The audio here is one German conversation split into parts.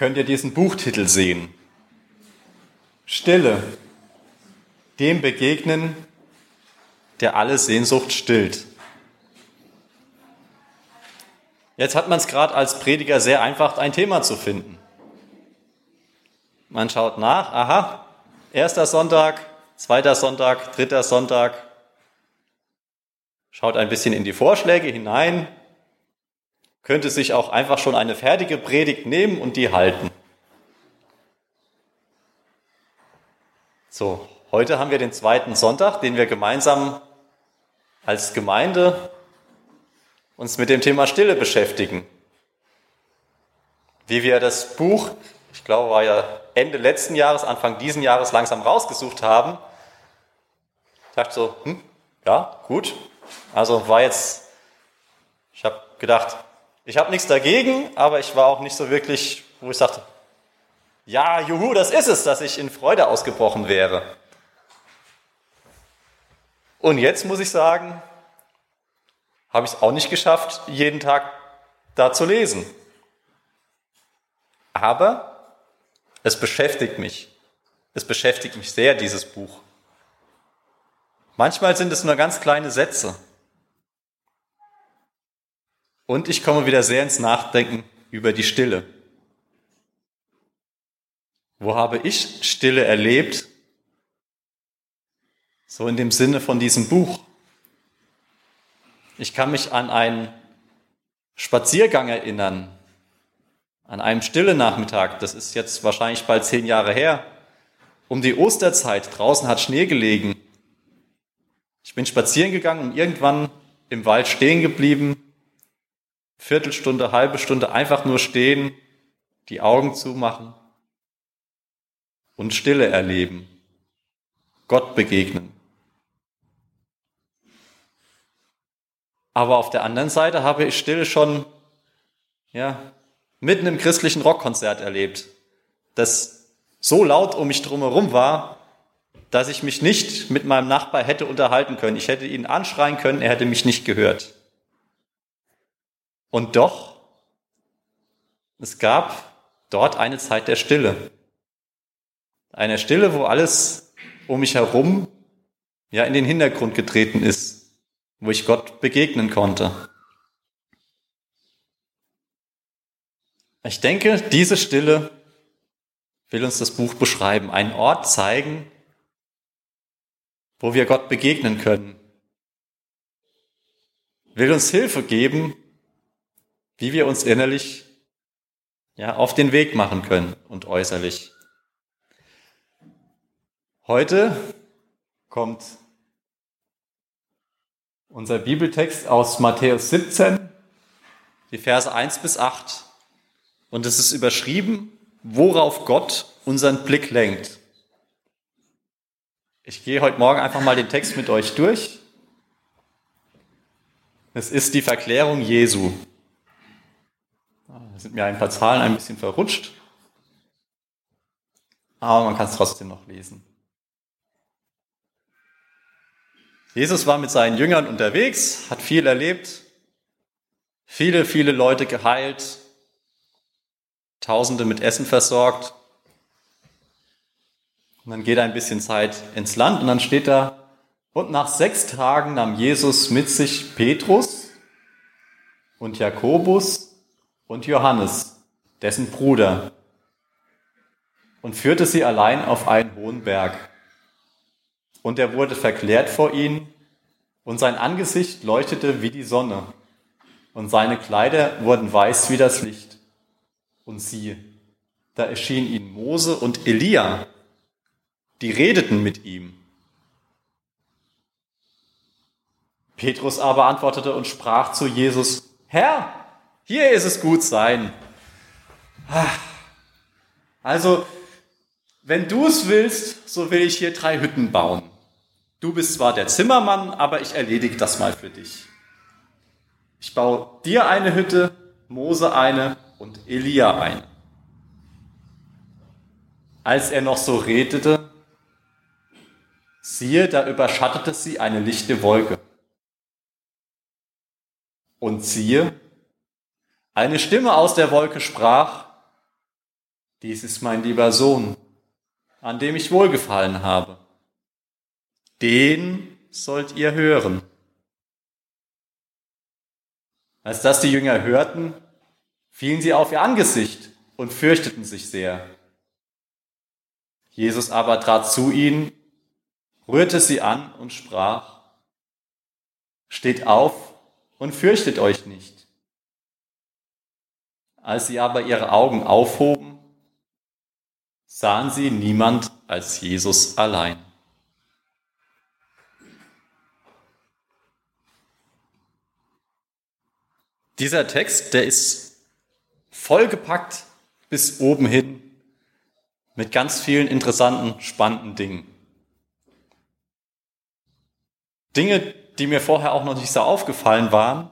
könnt ihr diesen Buchtitel sehen. Stille. Dem begegnen, der alle Sehnsucht stillt. Jetzt hat man es gerade als Prediger sehr einfach, ein Thema zu finden. Man schaut nach, aha, erster Sonntag, zweiter Sonntag, dritter Sonntag, schaut ein bisschen in die Vorschläge hinein, könnte sich auch einfach schon eine fertige Predigt nehmen und die halten. So, heute haben wir den zweiten Sonntag, den wir gemeinsam als Gemeinde uns mit dem Thema Stille beschäftigen. Wie wir das Buch, ich glaube, war ja Ende letzten Jahres, Anfang diesen Jahres langsam rausgesucht haben, dachte so, hm, ja, gut. Also war jetzt, ich habe gedacht, ich habe nichts dagegen, aber ich war auch nicht so wirklich, wo ich sagte, ja, juhu, das ist es, dass ich in Freude ausgebrochen wäre. Und jetzt muss ich sagen, habe ich es auch nicht geschafft, jeden Tag da zu lesen. Aber es beschäftigt mich. Es beschäftigt mich sehr, dieses Buch. Manchmal sind es nur ganz kleine Sätze. Und ich komme wieder sehr ins Nachdenken über die Stille. Wo habe ich Stille erlebt? So in dem Sinne von diesem Buch. Ich kann mich an einen Spaziergang erinnern, an einem stille Nachmittag, das ist jetzt wahrscheinlich bald zehn Jahre her, um die Osterzeit, draußen hat Schnee gelegen. Ich bin spazieren gegangen und irgendwann im Wald stehen geblieben, Viertelstunde, halbe Stunde einfach nur stehen, die Augen zumachen und Stille erleben, Gott begegnen. Aber auf der anderen Seite habe ich Stille schon ja, mitten im christlichen Rockkonzert erlebt, das so laut um mich drumherum war, dass ich mich nicht mit meinem Nachbar hätte unterhalten können. Ich hätte ihn anschreien können, er hätte mich nicht gehört. Und doch, es gab dort eine Zeit der Stille. Eine Stille, wo alles um mich herum ja in den Hintergrund getreten ist, wo ich Gott begegnen konnte. Ich denke, diese Stille will uns das Buch beschreiben, einen Ort zeigen, wo wir Gott begegnen können, will uns Hilfe geben, wie wir uns innerlich ja, auf den Weg machen können und äußerlich. Heute kommt unser Bibeltext aus Matthäus 17, die Verse 1 bis 8. Und es ist überschrieben, worauf Gott unseren Blick lenkt. Ich gehe heute Morgen einfach mal den Text mit euch durch. Es ist die Verklärung Jesu. Da sind mir ein paar Zahlen ein bisschen verrutscht, aber man kann es trotzdem noch lesen. Jesus war mit seinen Jüngern unterwegs, hat viel erlebt, viele, viele Leute geheilt, Tausende mit Essen versorgt. Und dann geht ein bisschen Zeit ins Land und dann steht da, und nach sechs Tagen nahm Jesus mit sich Petrus und Jakobus und Johannes, dessen Bruder, und führte sie allein auf einen hohen Berg. Und er wurde verklärt vor ihnen, und sein Angesicht leuchtete wie die Sonne, und seine Kleider wurden weiß wie das Licht. Und siehe, da erschien ihnen Mose und Elia, die redeten mit ihm. Petrus aber antwortete und sprach zu Jesus, Herr, hier ist es gut sein. Also, wenn du es willst, so will ich hier drei Hütten bauen. Du bist zwar der Zimmermann, aber ich erledige das mal für dich. Ich baue dir eine Hütte, Mose eine und Elia eine. Als er noch so redete, siehe, da überschattete sie eine lichte Wolke. Und siehe, eine Stimme aus der Wolke sprach, dies ist mein lieber Sohn, an dem ich wohlgefallen habe. Den sollt ihr hören. Als das die Jünger hörten, fielen sie auf ihr Angesicht und fürchteten sich sehr. Jesus aber trat zu ihnen, rührte sie an und sprach, Steht auf und fürchtet euch nicht. Als sie aber ihre Augen aufhoben, sahen sie niemand als Jesus allein. Dieser Text, der ist vollgepackt bis oben hin mit ganz vielen interessanten, spannenden Dingen. Dinge, die mir vorher auch noch nicht so aufgefallen waren,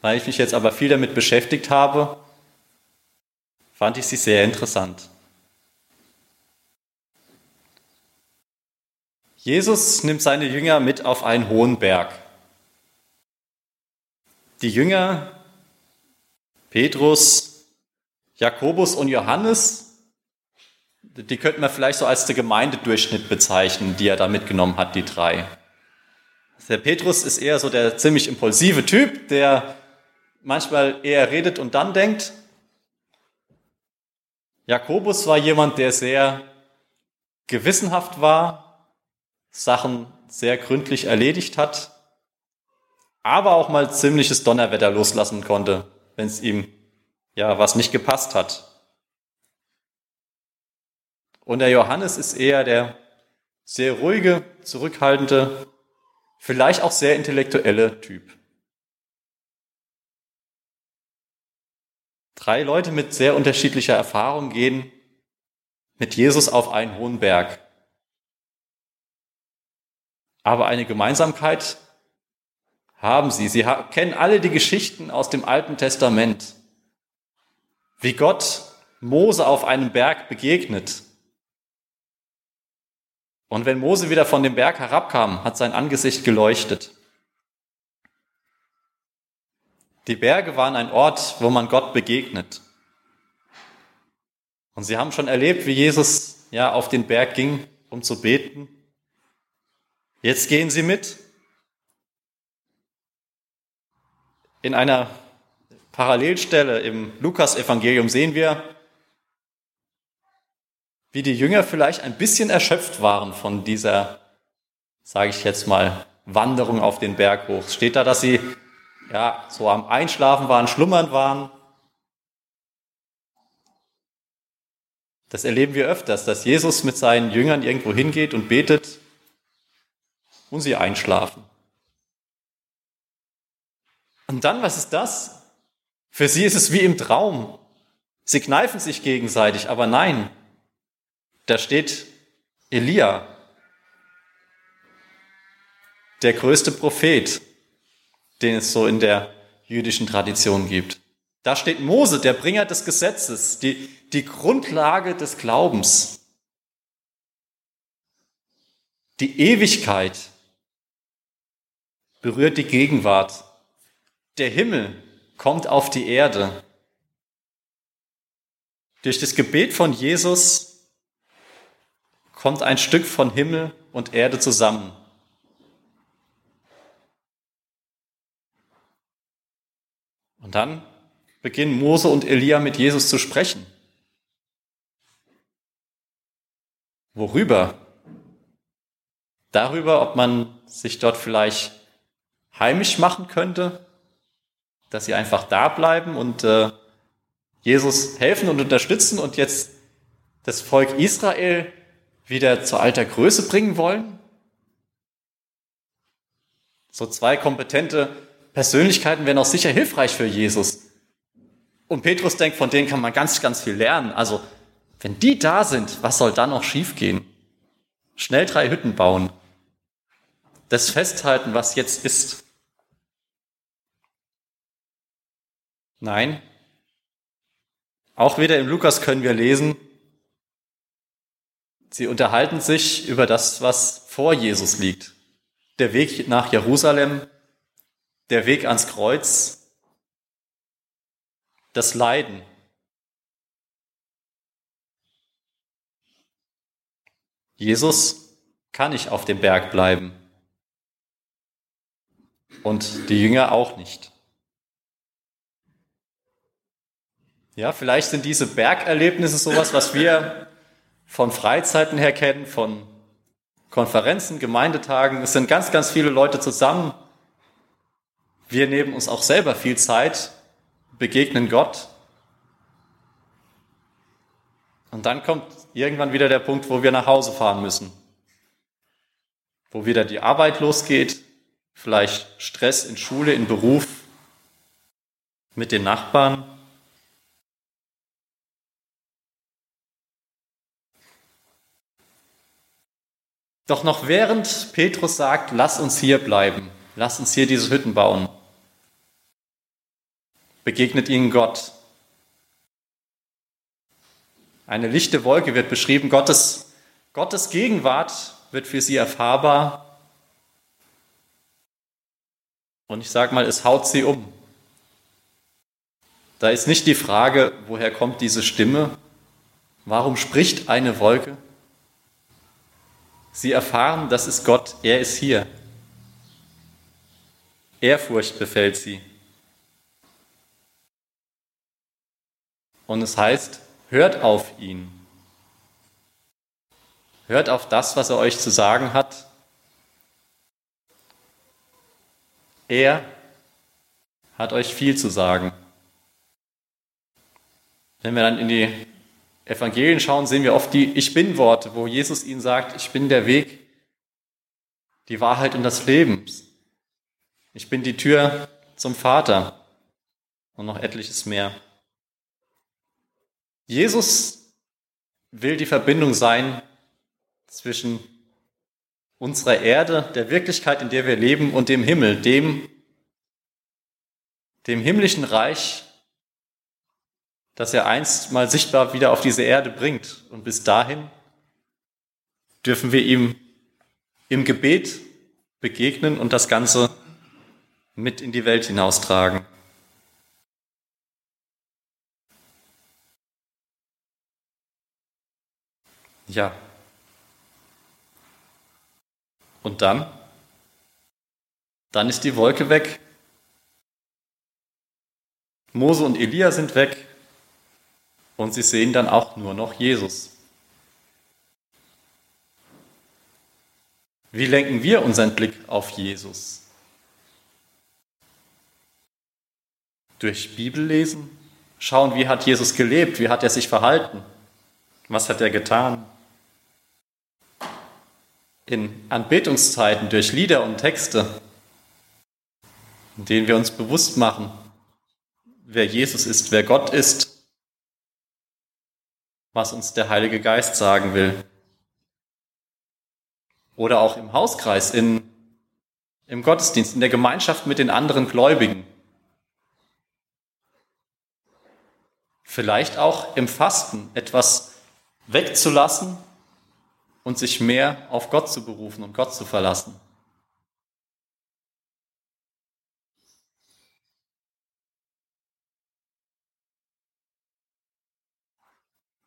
weil ich mich jetzt aber viel damit beschäftigt habe, fand ich sie sehr interessant. Jesus nimmt seine Jünger mit auf einen hohen Berg. Die Jünger, Petrus, Jakobus und Johannes, die könnten wir vielleicht so als der Gemeindedurchschnitt bezeichnen, die er da mitgenommen hat, die drei. Der Petrus ist eher so der ziemlich impulsive Typ, der manchmal eher redet und dann denkt. Jakobus war jemand, der sehr gewissenhaft war, Sachen sehr gründlich erledigt hat, aber auch mal ziemliches Donnerwetter loslassen konnte, wenn es ihm ja was nicht gepasst hat. Und der Johannes ist eher der sehr ruhige, zurückhaltende, vielleicht auch sehr intellektuelle Typ. Drei Leute mit sehr unterschiedlicher Erfahrung gehen mit Jesus auf einen hohen Berg. Aber eine Gemeinsamkeit haben sie. Sie kennen alle die Geschichten aus dem Alten Testament, wie Gott Mose auf einem Berg begegnet. Und wenn Mose wieder von dem Berg herabkam, hat sein Angesicht geleuchtet. Die Berge waren ein Ort, wo man Gott begegnet. Und sie haben schon erlebt, wie Jesus ja auf den Berg ging, um zu beten. Jetzt gehen sie mit. In einer Parallelstelle im Lukas-Evangelium sehen wir, wie die Jünger vielleicht ein bisschen erschöpft waren von dieser, sage ich jetzt mal, Wanderung auf den Berg hoch. Steht da, dass sie ja, so am Einschlafen waren, schlummern waren. Das erleben wir öfters, dass Jesus mit seinen Jüngern irgendwo hingeht und betet und sie einschlafen. Und dann, was ist das? Für sie ist es wie im Traum. Sie kneifen sich gegenseitig, aber nein, da steht Elia, der größte Prophet, den es so in der jüdischen Tradition gibt. Da steht Mose, der Bringer des Gesetzes, die, die Grundlage des Glaubens. Die Ewigkeit berührt die Gegenwart. Der Himmel kommt auf die Erde. Durch das Gebet von Jesus kommt ein Stück von Himmel und Erde zusammen. Und dann beginnen Mose und Elia mit Jesus zu sprechen. Worüber? Darüber, ob man sich dort vielleicht heimisch machen könnte, dass sie einfach da bleiben und äh, Jesus helfen und unterstützen und jetzt das Volk Israel wieder zur alter Größe bringen wollen? So zwei kompetente Persönlichkeiten wären auch sicher hilfreich für Jesus. Und Petrus denkt, von denen kann man ganz, ganz viel lernen. Also, wenn die da sind, was soll dann noch schiefgehen? Schnell drei Hütten bauen. Das festhalten, was jetzt ist. Nein. Auch wieder im Lukas können wir lesen, sie unterhalten sich über das, was vor Jesus liegt. Der Weg nach Jerusalem, der Weg ans Kreuz, das Leiden. Jesus kann nicht auf dem Berg bleiben und die Jünger auch nicht. Ja, vielleicht sind diese Bergerlebnisse sowas, was wir von Freizeiten her kennen, von Konferenzen, Gemeindetagen. Es sind ganz, ganz viele Leute zusammen wir nehmen uns auch selber viel Zeit, begegnen Gott. Und dann kommt irgendwann wieder der Punkt, wo wir nach Hause fahren müssen. Wo wieder die Arbeit losgeht, vielleicht Stress in Schule, in Beruf, mit den Nachbarn. Doch noch während Petrus sagt, lass uns hier bleiben, lass uns hier diese Hütten bauen, begegnet ihnen Gott. Eine lichte Wolke wird beschrieben, Gottes, Gottes Gegenwart wird für sie erfahrbar und ich sage mal, es haut sie um. Da ist nicht die Frage, woher kommt diese Stimme? Warum spricht eine Wolke? Sie erfahren, das ist Gott, er ist hier. Ehrfurcht befällt sie. Und es heißt, hört auf ihn. Hört auf das, was er euch zu sagen hat Er hat euch viel zu sagen. Wenn wir dann in die Evangelien schauen, sehen wir oft die Ich bin Worte, wo Jesus ihnen sagt, ich bin der Weg, die Wahrheit und das Leben. Ich bin die Tür zum Vater und noch etliches mehr. Jesus will die Verbindung sein zwischen unserer Erde, der Wirklichkeit, in der wir leben und dem Himmel, dem, dem himmlischen Reich, das er einst mal sichtbar wieder auf diese Erde bringt. Und bis dahin dürfen wir ihm im Gebet begegnen und das Ganze mit in die Welt hinaustragen. Ja, und dann? Dann ist die Wolke weg. Mose und Elia sind weg und sie sehen dann auch nur noch Jesus. Wie lenken wir unseren Blick auf Jesus? Durch Bibellesen? Schauen, wie hat Jesus gelebt? Wie hat er sich verhalten? Was hat er getan? In Anbetungszeiten durch Lieder und Texte, in denen wir uns bewusst machen, wer Jesus ist, wer Gott ist, was uns der Heilige Geist sagen will. Oder auch im Hauskreis, in, im Gottesdienst, in der Gemeinschaft mit den anderen Gläubigen. Vielleicht auch im Fasten etwas wegzulassen und sich mehr auf Gott zu berufen und Gott zu verlassen.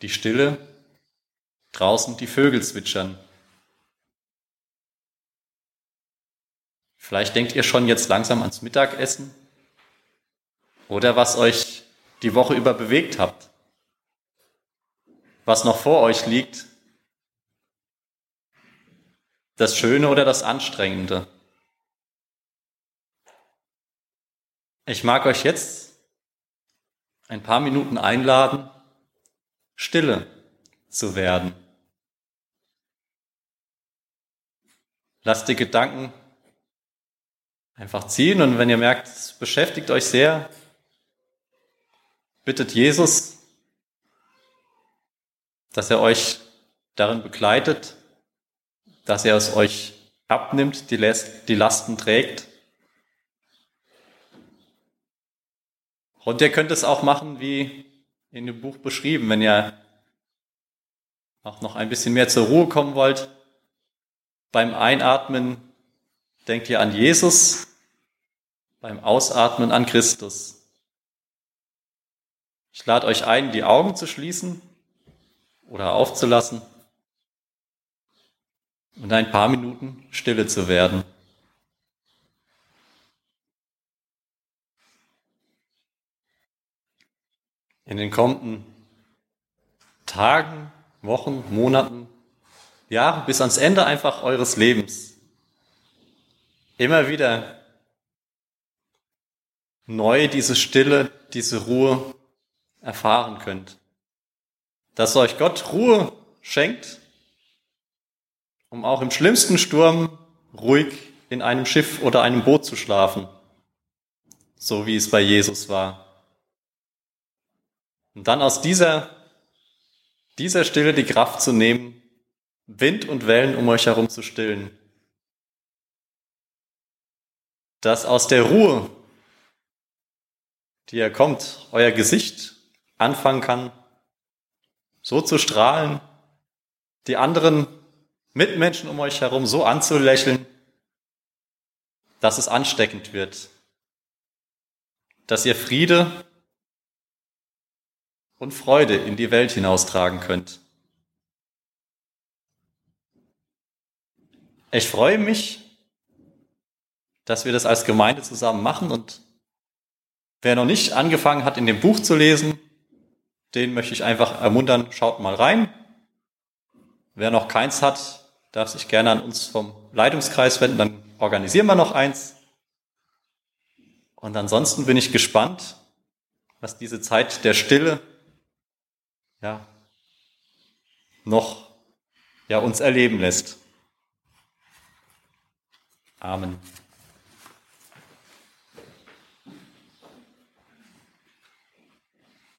Die Stille, draußen die Vögel zwitschern. Vielleicht denkt ihr schon jetzt langsam ans Mittagessen oder was euch die Woche über bewegt habt, was noch vor euch liegt das Schöne oder das Anstrengende? Ich mag euch jetzt ein paar Minuten einladen, stille zu werden. Lasst die Gedanken einfach ziehen und wenn ihr merkt, es beschäftigt euch sehr, bittet Jesus, dass er euch darin begleitet, dass er es euch abnimmt, die, Lasten trägt. Und ihr könnt es auch machen, wie in dem Buch beschrieben, wenn ihr auch noch ein bisschen mehr zur Ruhe kommen wollt. Beim Einatmen denkt ihr an Jesus, beim Ausatmen an Christus. Ich lade euch ein, die Augen zu schließen oder aufzulassen. Und ein paar Minuten stille zu werden. In den kommenden Tagen, Wochen, Monaten, Jahren bis ans Ende einfach eures Lebens immer wieder neu diese Stille, diese Ruhe erfahren könnt. Dass euch Gott Ruhe schenkt, um auch im schlimmsten Sturm ruhig in einem Schiff oder einem Boot zu schlafen, so wie es bei Jesus war. Und dann aus dieser, dieser Stille die Kraft zu nehmen, Wind und Wellen um euch herum zu stillen. Dass aus der Ruhe, die ihr kommt, euer Gesicht anfangen kann, so zu strahlen, die anderen Mitmenschen um euch herum so anzulächeln, dass es ansteckend wird, dass ihr Friede und Freude in die Welt hinaustragen könnt. Ich freue mich, dass wir das als Gemeinde zusammen machen und wer noch nicht angefangen hat, in dem Buch zu lesen, den möchte ich einfach ermuntern, schaut mal rein. Wer noch keins hat, darf sich gerne an uns vom Leitungskreis wenden, dann organisieren wir noch eins. Und ansonsten bin ich gespannt, was diese Zeit der Stille ja, noch ja, uns erleben lässt. Amen.